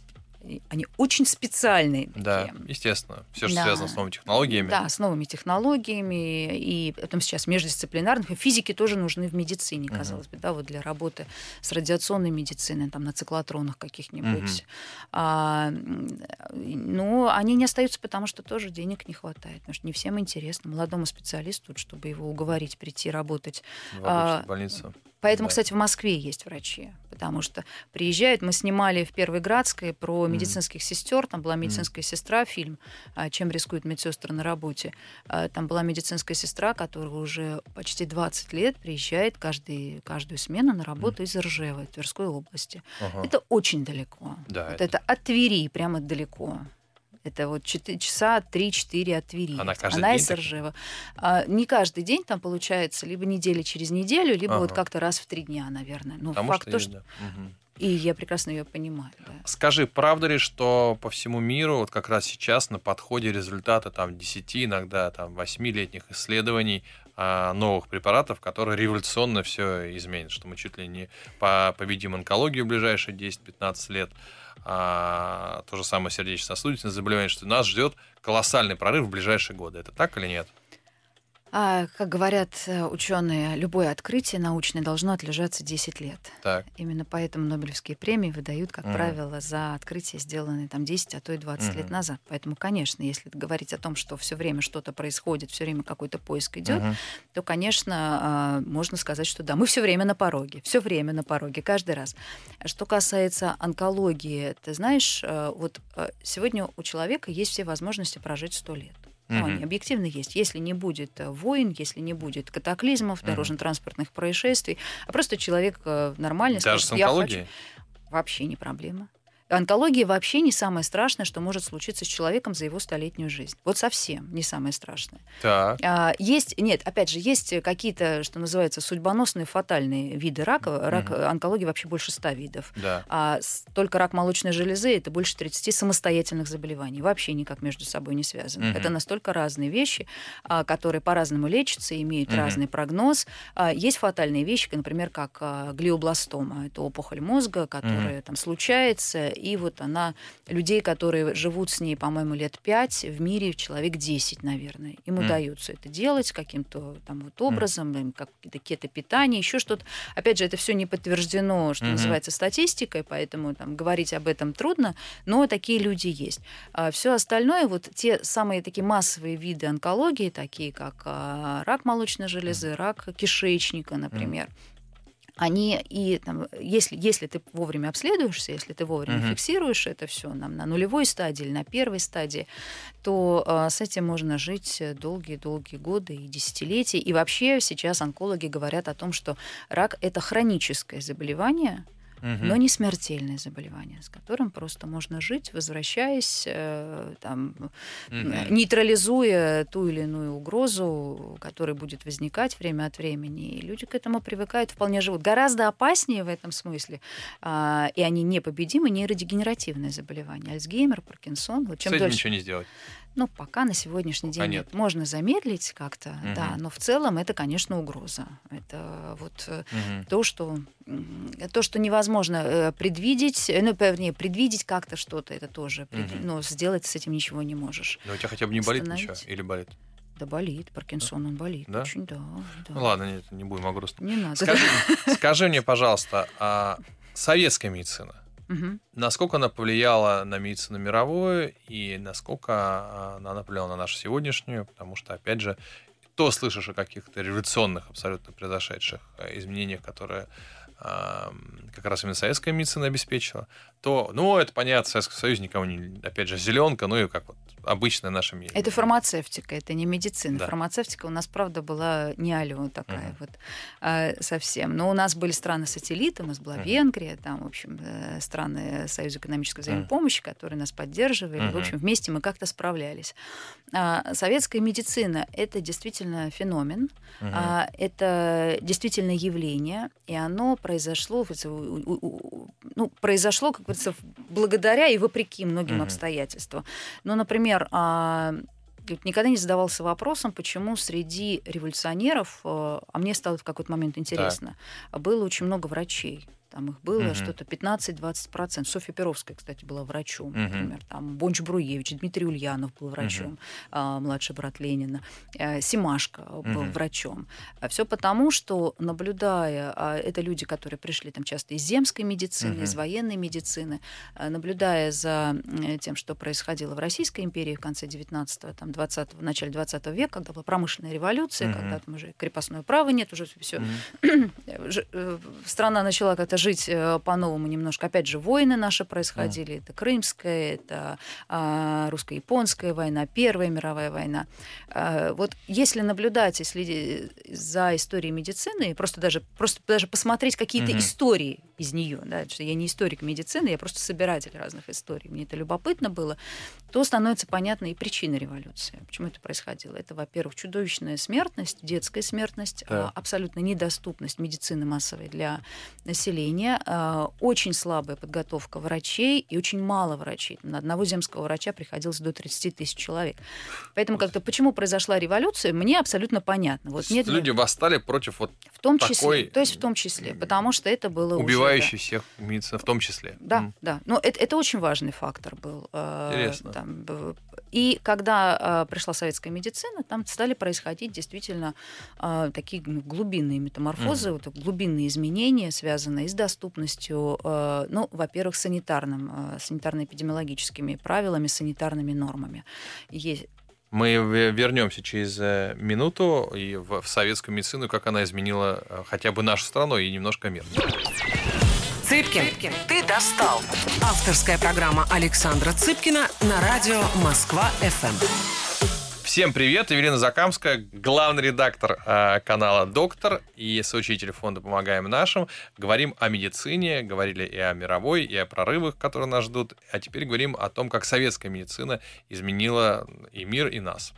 они очень специальные. Да, такие. естественно. Все, что Да. связано с новыми технологиями. Да, с новыми технологиями, и потом сейчас междисциплинарных. И Физики тоже нужны в медицине, казалось бы, да, вот для работы с радиационной медициной, там на циклотронах каких-нибудь. А, м, ну, они не остаются, потому что тоже денег не хватает. Потому что не всем интересно. Молодому специалисту, чтобы его уговорить прийти работать В А, больницу. Поэтому, Да. кстати, в Москве есть врачи, потому что приезжают. Мы снимали в Первой Градской про Мгм. медицинских сестер. Там была медицинская сестра, фильм а, «Чем рискуют медсестры на работе». А, Там была медицинская сестра, которая уже почти 20 лет приезжает каждый, каждую смену на работу из Ржева, Тверской области. Ага. Это очень далеко. Да, Вот это- это от Твери прямо далеко. Это вот 4 часа 3-4 от Твери. Она каждый Она день из так? Ржева. А, не каждый день там получается, либо неделя через неделю, либо вот Ага. как-то раз в три дня, наверное. Ну, Потому факт что, то, и- что... да. И я прекрасно ее понимаю. да. Скажи, правда ли, что по всему миру вот как раз сейчас на подходе результаты там 10, иногда там 8-летних исследований а, новых препаратов, которые революционно все изменят, что мы чуть ли не по- победим онкологию в ближайшие 10-15 лет, а, то же самое сердечно-сосудистые заболевания, что нас ждет колоссальный прорыв в ближайшие годы. Это так или нет? А, как говорят ученые, любое открытие научное должно отлежаться 10 лет. Так. Именно поэтому Нобелевские премии выдают, как Мгм. правило, за открытия, сделанные там 10, а то и 20 лет Мгм. назад. Поэтому, конечно, если говорить о том, что все время что-то происходит, все время какой-то поиск идет, Мгм. то, конечно, а, можно сказать, что да, мы все время на пороге, все время на пороге, каждый раз. Что касается онкологии, ты знаешь, э, вот э, сегодня у человека есть все возможности прожить 100 лет. Ну, они объективно есть. Если не будет э, войн, если не будет катаклизмов, дорожно-транспортных происшествий, а просто человек э, нормально Даже с скажет, «Я хочу». Вообще не проблема. Онкология вообще не самое страшное, что может случиться с человеком за его столетнюю жизнь. Вот совсем не самое страшное. Так. А, Есть, нет, опять же, есть какие-то, что называется, судьбоносные, фатальные виды рака. Рак, Мгм. онкологии вообще больше ста видов. Да. А только рак молочной железы это больше 30 самостоятельных заболеваний. Вообще никак между собой не связаны. Мгм. Это настолько разные вещи, а, которые по-разному лечатся, имеют Мгм. разный прогноз. А, Есть фатальные вещи, например, как глиобластома. Это опухоль мозга, которая там случается, и вот она людей, которые живут с ней, по-моему, лет 5, в мире человек 10, наверное. Им Мгм. удается это делать каким-то там вот образом, им как какие-то кето-питания, еще что-то. Опять же, это все не подтверждено, что Мгм. называется, статистикой, поэтому там говорить об этом трудно, но такие люди есть. все остальное, вот те самые такие массовые виды онкологии, такие как а, рак молочной железы, рак кишечника, например, они и там, если, если ты вовремя обследуешься, если ты вовремя Мгм. фиксируешь это все нам на нулевой стадии или на первой стадии, то а, с этим можно жить долгие-долгие годы и десятилетия. И вообще сейчас онкологи говорят о том, что рак это хроническое заболевание, Мгм. но не смертельное заболевание, с которым просто можно жить, возвращаясь, э, там, Мгм. нейтрализуя ту или иную угрозу, которая будет возникать время от времени. И люди к этому привыкают, вполне живут. Гораздо опаснее в этом смысле, а, и они непобедимы, нейродегенеративные заболевания. Альцгеймер, Паркинсон. Вот С чем этим дольше ничего не сделать. Ну, пока на сегодняшний день нет. нет. Можно замедлить как-то, Мгм. да, но в целом это, конечно, угроза. Это вот Мгм. то, что, то, что невозможно э, предвидеть, э, ну, вернее, предвидеть как-то что-то, это тоже, Мгм. но сделать с этим ничего не можешь. Но у тебя хотя бы не болит ничего? Или болит? Да болит, Паркинсон, он болит. Да? Очень, да. да. Ну ладно, нет, не будем о грустном. Не надо. Скажи, скажи мне, пожалуйста, а советская медицина, Мгм. насколько она повлияла на медицину мировую и насколько а, она повлияла на нашу сегодняшнюю, потому что, опять же, то слышишь о каких-то революционных абсолютно произошедших э, изменениях, которые как раз именно советская медицина обеспечила, то, ну, это понятно, Советский Союз никого не, опять же, зеленка, ну и как вот обычная наша мир. Это фармацевтика, это не медицина. Да. Фармацевтика у нас, правда, была не алё такая uh-huh. вот а, совсем. Но у нас были страны-сателлиты, у нас была uh-huh. Венгрия, там, в общем, э, страны Союза экономической взаимопомощи, uh-huh. которые нас поддерживали. Uh-huh. В общем, вместе мы как-то справлялись. А, советская медицина — это действительно феномен, uh-huh. а, это действительно явление, и оно произошло, ну, произошло, как говорится, благодаря и вопреки многим uh-huh. обстоятельствам. Ну, например, а, никогда не задавался вопросом, почему среди революционеров, э, а мне стало в какой-то момент интересно, так. было очень много врачей. Там их было угу. что-то 15-20%. Софья Перовская, кстати, была врачом, угу. например. Там Бонч Бруевич, Дмитрий Ульянов был врачом, угу. а, младший брат Ленина. А, Симашко был угу. врачом. А все потому, что, наблюдая, а, это люди, которые пришли там часто из земской медицины, угу. из военной медицины, а, наблюдая за тем, что происходило в Российской империи в конце 19-го, там, 20 в начале 20 века, когда была промышленная революция, угу. когда там уже крепостное право нет, уже все. Угу. Страна начала как-то жить э, по-новому немножко. Опять же, войны наши происходили. Mm. Это Крымская, это а, русско-японская война, Первая мировая война. А, вот если наблюдать, если за историей медицины, просто даже, просто даже посмотреть какие-то mm-hmm. истории из нее, да, что я не историк медицины, я просто собиратель разных историй, мне это любопытно было, то становится понятна и причина революции. Почему это происходило? Это, во-первых, чудовищная смертность, детская смертность, да. Абсолютно недоступность медицины массовой для населения, а, очень слабая подготовка врачей и очень мало врачей. На одного земского врача приходилось до 30 тысяч человек. Поэтому как-то почему произошла революция, мне абсолютно понятно. Вот нет, люди восстали против вот в том такой... числе, то есть в том числе, потому что это было убивающий уже, всех медицина в том числе. Да, mm. да. Но это, это очень важный фактор был. Э, Интересно. Там, и когда э, пришла советская медицина, там стали происходить действительно э, такие ну, глубинные метаморфозы, mm. вот, глубинные изменения, связанные с доступностью, ну, во-первых, санитарным, санитарно-эпидемиологическими правилами, санитарными нормами. Есть мы вернемся через э, минуту и в, советскую медицину, как она изменила э, хотя бы нашу страну и немножко мир. Цыпкин, Цыпкин, ты достал. Авторская программа Александра Цыпкина на радио Москва-ФМ. Всем привет, Евелина Закамская, главный редактор э, канала «Доктор» и соучитель фонда «Помогаем нашим». Говорим о медицине, говорили и о мировой, и о прорывах, которые нас ждут, а теперь говорим о том, как советская медицина изменила и мир, и нас.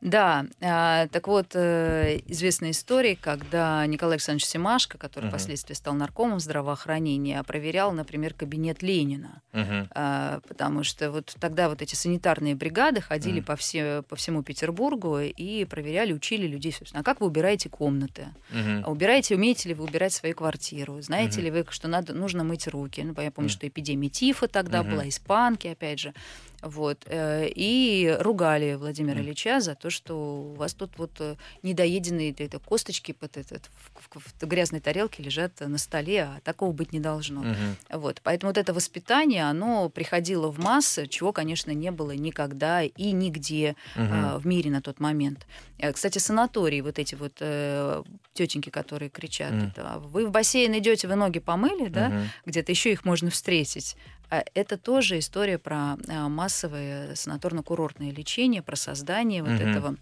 Да, а, так вот, э, известная история, когда Николай Александрович Семашко, который uh-huh. впоследствии стал наркомом здравоохранения, проверял, например, кабинет Ленина. Uh-huh. Потому что вот тогда вот эти санитарные бригады ходили uh-huh. по, все, по всему Петербургу и проверяли, учили людей, собственно, а как вы убираете комнаты? Uh-huh. Убираете, умеете ли вы убирать свою квартиру? Знаете uh-huh. ли вы, что надо, нужно мыть руки? Ну, я помню, uh-huh. что эпидемия тифа тогда uh-huh. была, испанки, опять же. Вот. Э, и ругали Владимира Ильича за то, что у вас тут вот э, недоеденные это, косточки под этот, в, в, в грязной тарелке лежат на столе, а такого быть не должно. Угу. Вот. Поэтому вот это воспитание, оно приходило в массы, чего, конечно, не было никогда и нигде угу. а, в мире на тот момент. Э, кстати, санатории, вот эти вот э, тетеньки, которые кричат, mm. это, вы в бассейн идете, вы ноги помыли, да, mm-hmm. где-то еще их можно встретить. А это тоже история про а, массовое санаторно-курортное лечение, про создание вот mm-hmm. этого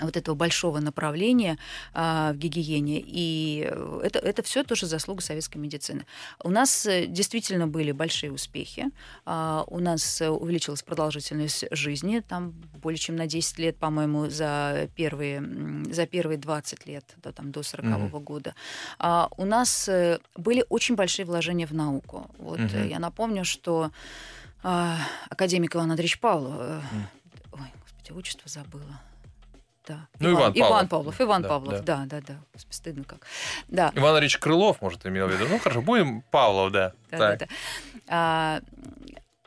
вот этого большого направления а, в гигиене. И это, это все тоже заслуга советской медицины. У нас э, действительно были большие успехи. А, у нас увеличилась продолжительность жизни, там более чем на 10 лет, по-моему, за первые, за первые 20 лет, да, там, до 40 -го mm-hmm. года. А, у нас э, были очень большие вложения в науку. Вот mm-hmm. я напомню, что а, академик Иван Андреевич Павлов, mm. ой, господи, отчество забыла да. Ну, Иван, Иван Павлов. Иван Павлов, Иван да, Павлов, да, да, да. да. Стыдно как. Да. Иван Ильич Крылов, может, имел в виду. Ну, хорошо, будем Павлов, да. да, так. да, да. А,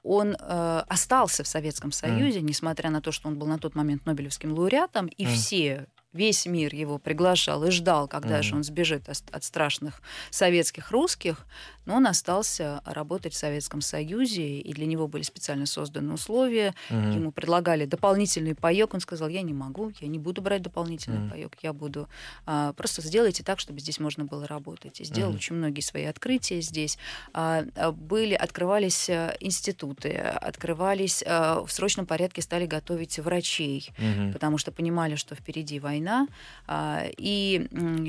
он э, остался в Советском Союзе, mm. несмотря на то, что он был на тот момент Нобелевским лауреатом, и mm. все весь мир его приглашал и ждал, когда mm-hmm. же он сбежит от, от страшных советских русских, но он остался работать в Советском Союзе, и для него были специально созданы условия. Mm-hmm. Ему предлагали дополнительный паек, он сказал, я не могу, я не буду брать дополнительный mm-hmm. паек, я буду а, просто сделайте так, чтобы здесь можно было работать. И сделал mm-hmm. очень многие свои открытия здесь. А, а были, открывались а, институты, открывались а, в срочном порядке стали готовить врачей, mm-hmm. потому что понимали, что впереди война война. А, и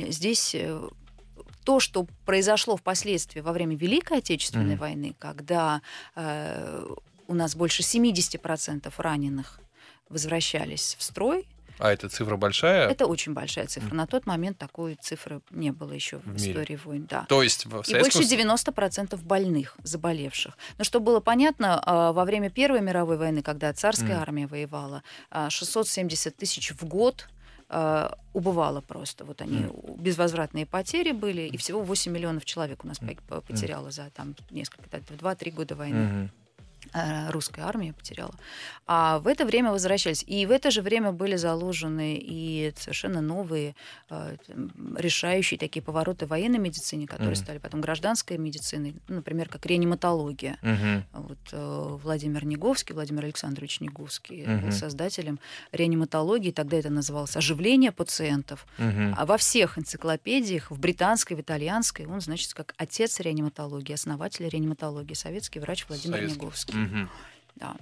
здесь э, то, что произошло впоследствии во время Великой Отечественной mm-hmm. войны, когда э, у нас больше 70% раненых возвращались в строй, а эта цифра большая? Это очень большая цифра. На тот момент такой цифры не было еще в, в истории войн. Да. То есть в Советском... И больше 90% больных, заболевших. Но чтобы было понятно, а, во время Первой мировой войны, когда царская mm. армия воевала, 670 а, тысяч в год э, убывало просто. Вот они mm. безвозвратные потери были, и всего 8 миллионов человек у нас mm. потеряло за там несколько, 2-3 года войны. Mm-hmm. Э, русская армия потеряла. А в это время возвращались. И в это же время были заложены и совершенно новые э, решающие такие повороты в военной медицине, которые mm-hmm. стали потом гражданской медициной, ну, например, как реаниматология. Mm-hmm. Вот э, Владимир Неговский, Владимир Александрович Неговский mm-hmm. был создателем реаниматологии, тогда это называлось оживление пациентов. Mm-hmm. А во всех энциклопедиях, в британской, в итальянской, он, значит, как отец реаниматологии, основатель реаниматологии, советский врач Владимир Советский. Неговский. Угу. Да.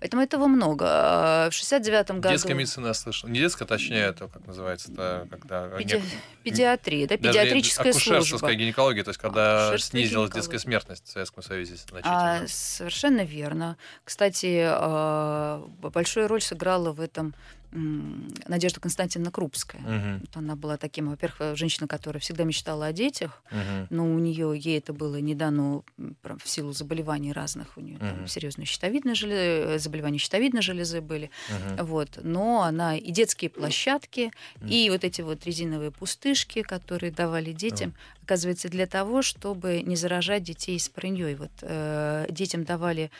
Поэтому этого много. А, в 69-м году... Детская медицина, я слышал. Не детская, точнее, это как называется, это когда... Педи... Педиатрия, да, педиатрическая акушерская служба. гинекология, то есть когда снизилась детская смертность в Советском Союзе значительно. А, совершенно верно. Кстати, а, большую роль сыграла в этом Надежда Константиновна Крупская. Угу. Вот она была таким, во-первых, женщина, которая всегда мечтала о детях, угу. но у нее ей это было не дано в силу заболеваний разных. У нее угу. там серьезные щитовидные железы, заболевания щитовидной железы были. Угу. Вот. Но она и детские площадки, угу. и вот эти вот резиновые пустышки, которые давали детям, угу. оказывается, для того, чтобы не заражать детей с спрыньей. Вот э, детям давали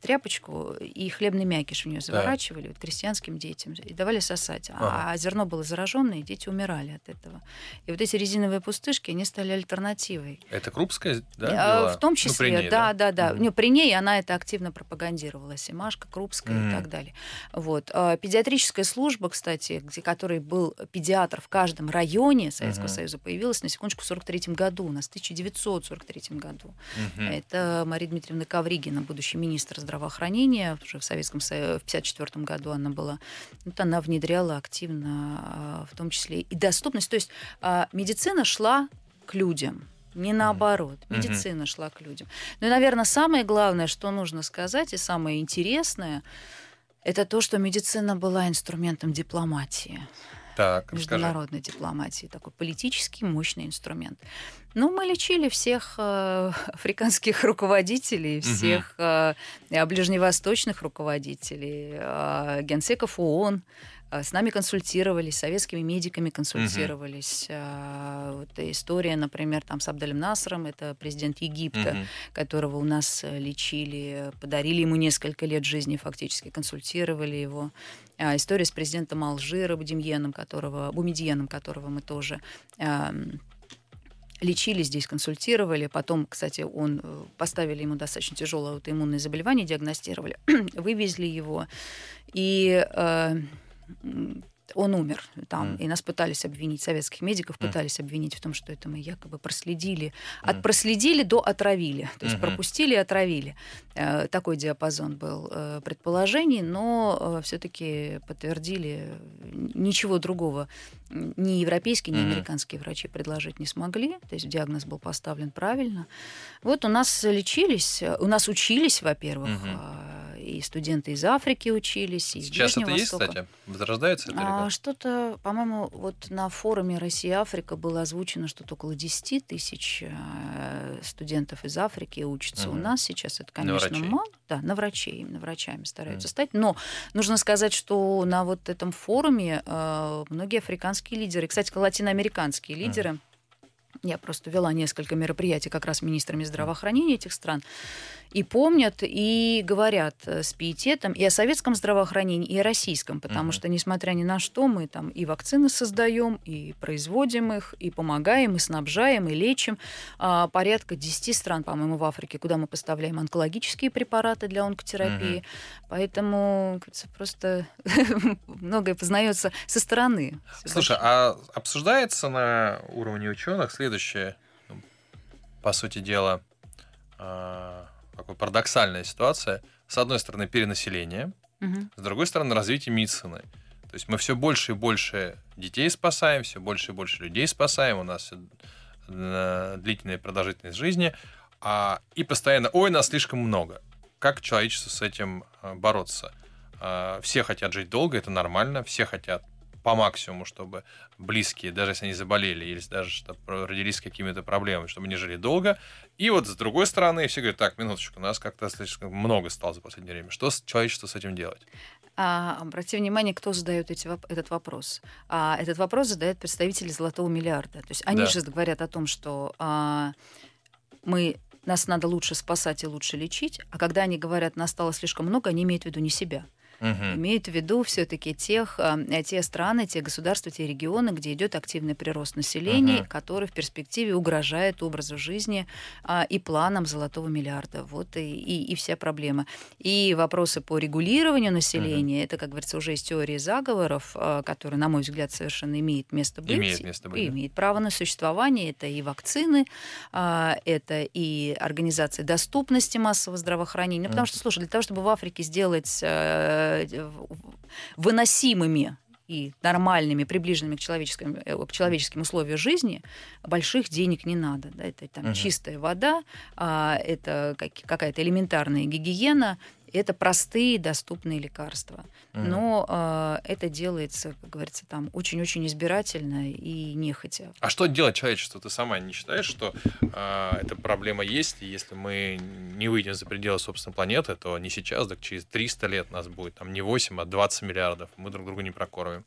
тряпочку и хлебный мякиш в нее заворачивали вот, крестьянским детям и давали сосать. Ага. А зерно было зараженное, и дети умирали от этого. И вот эти резиновые пустышки, они стали альтернативой. Это Крупская, да? Была? В том числе, ну, при ней, да, да, да. да. Mm. при ней она это активно пропагандировала. Семашка, Крупская mm. и так далее. Вот. А, педиатрическая служба, кстати, где, который был педиатр в каждом районе Советского mm-hmm. Союза, появилась на секундочку в 43 году, у нас в 1943 году. Mm-hmm. Это Мария Дмитриевна Ковригина, будущий министр здравоохранения, уже в Советском Союзе, в 1954 году она была, вот она внедряла активно, а, в том числе и доступность. То есть а, медицина шла к людям, не наоборот. Медицина mm-hmm. шла к людям. Ну и, наверное, самое главное, что нужно сказать, и самое интересное, это то, что медицина была инструментом дипломатии. Так, международной расскажи. дипломатии, такой политический мощный инструмент. Ну, мы лечили всех э, африканских руководителей, всех э, ближневосточных руководителей, э, генсеков ООН, с нами консультировались, советскими медиками консультировались. Uh-huh. Вот история, например, там с Абделем Насром, это президент Египта, uh-huh. которого у нас лечили, подарили ему несколько лет жизни, фактически консультировали его. История с президентом Алжира Бумедьеном, которого, Бумедьеном, которого мы тоже лечили здесь, консультировали. Потом, кстати, он э, поставили ему достаточно тяжелое аутоиммунное заболевание, диагностировали, вывезли его. И э, 嗯。Он умер там, mm. и нас пытались обвинить, советских медиков mm. пытались обвинить в том, что это мы якобы проследили. Mm. От проследили до отравили, то есть mm-hmm. пропустили и отравили. Э, такой диапазон был э, предположений, но э, все-таки подтвердили ничего другого ни европейские, ни mm-hmm. американские врачи предложить не смогли, то есть диагноз был поставлен правильно. Вот у нас лечились, у нас учились, во-первых, mm-hmm и студенты из Африки учились, из Сейчас Ближнего это есть, кстати? Возрождается это? А, что-то, по-моему, вот на форуме Россия-Африка было озвучено, что около 10 тысяч э, студентов из Африки учатся угу. у нас сейчас. Это, конечно, мало. Да, на врачей, именно врачами стараются угу. стать. Но нужно сказать, что на вот этом форуме э, многие африканские лидеры, кстати, латиноамериканские лидеры, угу Я просто вела несколько мероприятий как раз министрами здравоохранения этих стран. И помнят, и говорят э, с пиететом и о советском здравоохранении, и о российском, потому mm-hmm. что, несмотря ни на что, мы там и вакцины создаем, и производим их, и помогаем, и снабжаем, и лечим. А, порядка 10 стран, по-моему, в Африке, куда мы поставляем онкологические препараты для онкотерапии. Mm-hmm. Поэтому кажется, просто многое познается со стороны. Слушай, а обсуждается на уровне ученых следующее, ну, по сути дела, а, такая парадоксальная ситуация. С одной стороны, перенаселение, угу. с другой стороны, развитие медицины. То есть мы все больше и больше детей спасаем, все больше и больше людей спасаем, у нас э, длительная продолжительность жизни, а, и постоянно, ой, нас слишком много. Как человечество с этим э, бороться? А, все хотят жить долго, это нормально, все хотят по максимуму, чтобы близкие, даже если они заболели, или даже чтобы родились какими-то проблемами, чтобы они жили долго. И вот с другой стороны, все говорят, так, минуточку, у нас как-то слишком много стало за последнее время. Что человечество с этим делать? А, обрати внимание, кто задает эти, этот вопрос. А, этот вопрос задает представители Золотого миллиарда. То есть они да. же говорят о том, что а, мы нас надо лучше спасать и лучше лечить, а когда они говорят, нас стало слишком много, они имеют в виду не себя угу. имеют в виду все-таки тех, э, те страны, те государства, те регионы, где идет активный прирост населения, угу. который в перспективе угрожает образу жизни а, и планам золотого миллиарда. Вот и, и, и вся проблема. И вопросы по регулированию населения, угу. это, как говорится, уже из теории заговоров, а, которые, на мой взгляд, совершенно имеет место быть. Имеет место быть. Имеет право на существование. Это и вакцины, а, это и организация доступности массового здравоохранения. Ну, потому что, слушай, для того, чтобы в Африке сделать э, Э, выносимыми и нормальными, приближенными к человеческим, э, к человеческим условиям жизни, больших денег не надо. Да? Это там, угу. чистая вода, а, это какая-то элементарная гигиена, это простые доступные лекарства. Mm. Но э, это делается, как говорится, там очень-очень избирательно и нехотя. А что делать человечеству? Ты сама не считаешь, что э, эта проблема есть, и если мы не выйдем за пределы собственной планеты, то не сейчас, так через 300 лет нас будет там не 8, а 20 миллиардов. Мы друг друга не прокормим.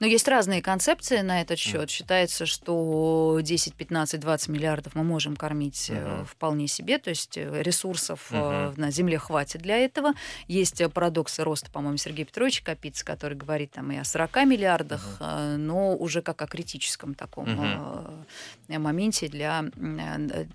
Но есть разные концепции на этот счет. Mm. Считается, что 10, 15, 20 миллиардов мы можем кормить mm-hmm. вполне себе, то есть э, ресурсов mm-hmm. на Земле хватит для этого. Есть парадоксы роста, по-моему, Сергей Петрович Капиц, который говорит там и о 40 миллиардах, mm-hmm. но уже как о критическом таком mm-hmm. моменте для,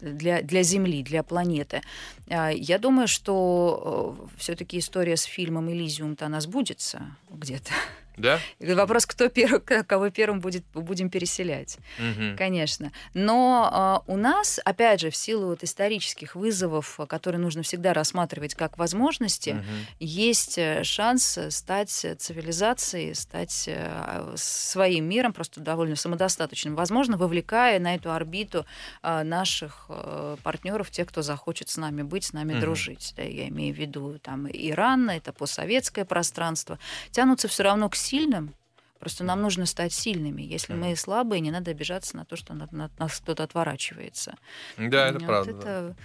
для, для Земли, для планеты. Я думаю, что все-таки история с фильмом «Элизиум»-то она сбудется где-то. Да? И вопрос, кто первый, кого первым будет, будем переселять, угу. конечно. Но э, у нас, опять же, в силу вот исторических вызовов, которые нужно всегда рассматривать как возможности, угу. есть э, шанс стать цивилизацией, стать э, своим миром, просто довольно самодостаточным, возможно, вовлекая на эту орбиту э, наших э, партнеров, тех, кто захочет с нами быть, с нами угу. дружить. Да, я имею в виду там Иран, это постсоветское пространство, тянутся все равно к сильным. Просто нам нужно стать сильными. Если мы слабые, не надо обижаться на то, что от нас кто-то отворачивается. Да, это вот правда. Это...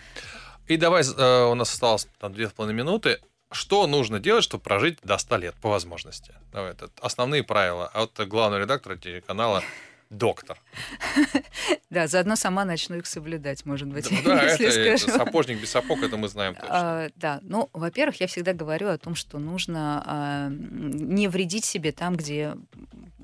И давай, э, у нас осталось там две с половиной минуты. Что нужно делать, чтобы прожить до 100 лет по возможности? Давай, это основные правила. А вот главного редактора телеканала доктор. Да, заодно сама начну их соблюдать, может быть. Да, это, сапожник без сапог, это мы знаем точно. А, да, ну, во-первых, я всегда говорю о том, что нужно а, не вредить себе там, где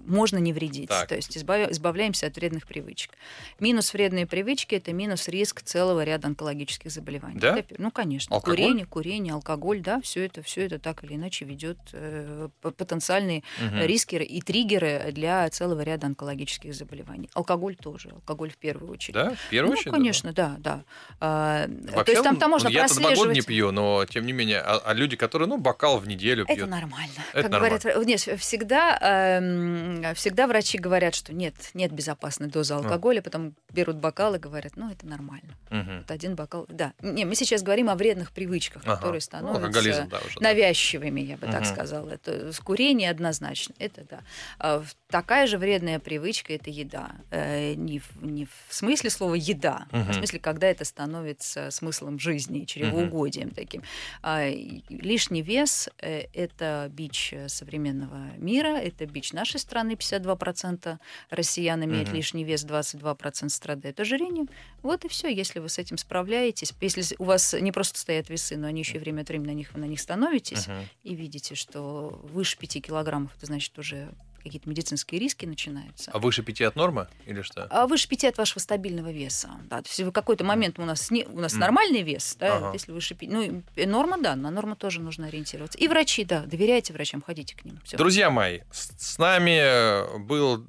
можно не вредить. Так. То есть избав... избавляемся от вредных привычек. Минус вредные привычки это минус риск целого ряда онкологических заболеваний. Да? Это, ну, конечно. Алкоголь? Курение, курение, алкоголь, да, все это, все это так или иначе ведет э, потенциальные угу. риски и триггеры для целого ряда онкологических заболеваний. Алкоголь тоже. Алкоголь в первую очередь. Да, в первую ну, очередь. конечно, да, да. А, Вообще, то есть там, там можно я прослеживать. Я года не пью, но тем не менее, а, а люди, которые, ну, бокал в неделю пьют. Это нормально. Это как нормально. говорят, нет, всегда, э, всегда врачи говорят, что нет, нет безопасной дозы алкоголя, потом берут бокал и говорят, ну, это нормально. Угу. Вот один бокал. Да. Не, мы сейчас говорим о вредных привычках, ага. которые ну, становятся ну, да, уже, навязчивыми, я бы угу. так сказала. Это курение однозначно. Это да. А, такая же вредная привычка это еда. Э, не, в, не в смысле слова еда, угу. а в смысле, когда это становится смыслом жизни, чревоугодием угу. таким. А, лишний вес э, это бич современного мира, это бич нашей страны страны 52% россиян имеют угу. лишний вес, 22% страдают ожирением. Вот и все, если вы с этим справляетесь. Если у вас не просто стоят весы, но они еще время от времени на них, вы на них становитесь угу. и видите, что выше 5 килограммов, это значит уже какие-то медицинские риски начинаются. А выше 5 от нормы или что? А выше 5 от вашего стабильного веса. Да. То есть в какой-то момент у нас, не, у нас mm. нормальный вес, да, ага. если выше 5. Ну, норма, да, на норму тоже нужно ориентироваться. И врачи, да, доверяйте врачам, ходите к ним. Всё. Друзья мои, с нами был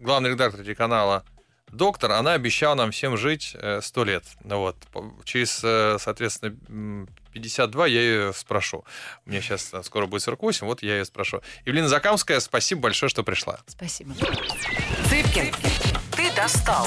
главный редактор телеканала доктор, она обещала нам всем жить э, сто лет. Вот. Через, э, соответственно, 52 я ее спрошу. У меня сейчас э, скоро будет 48, вот я ее спрошу. Евлина Закамская, спасибо большое, что пришла. Спасибо. Цыпкин, ты достал.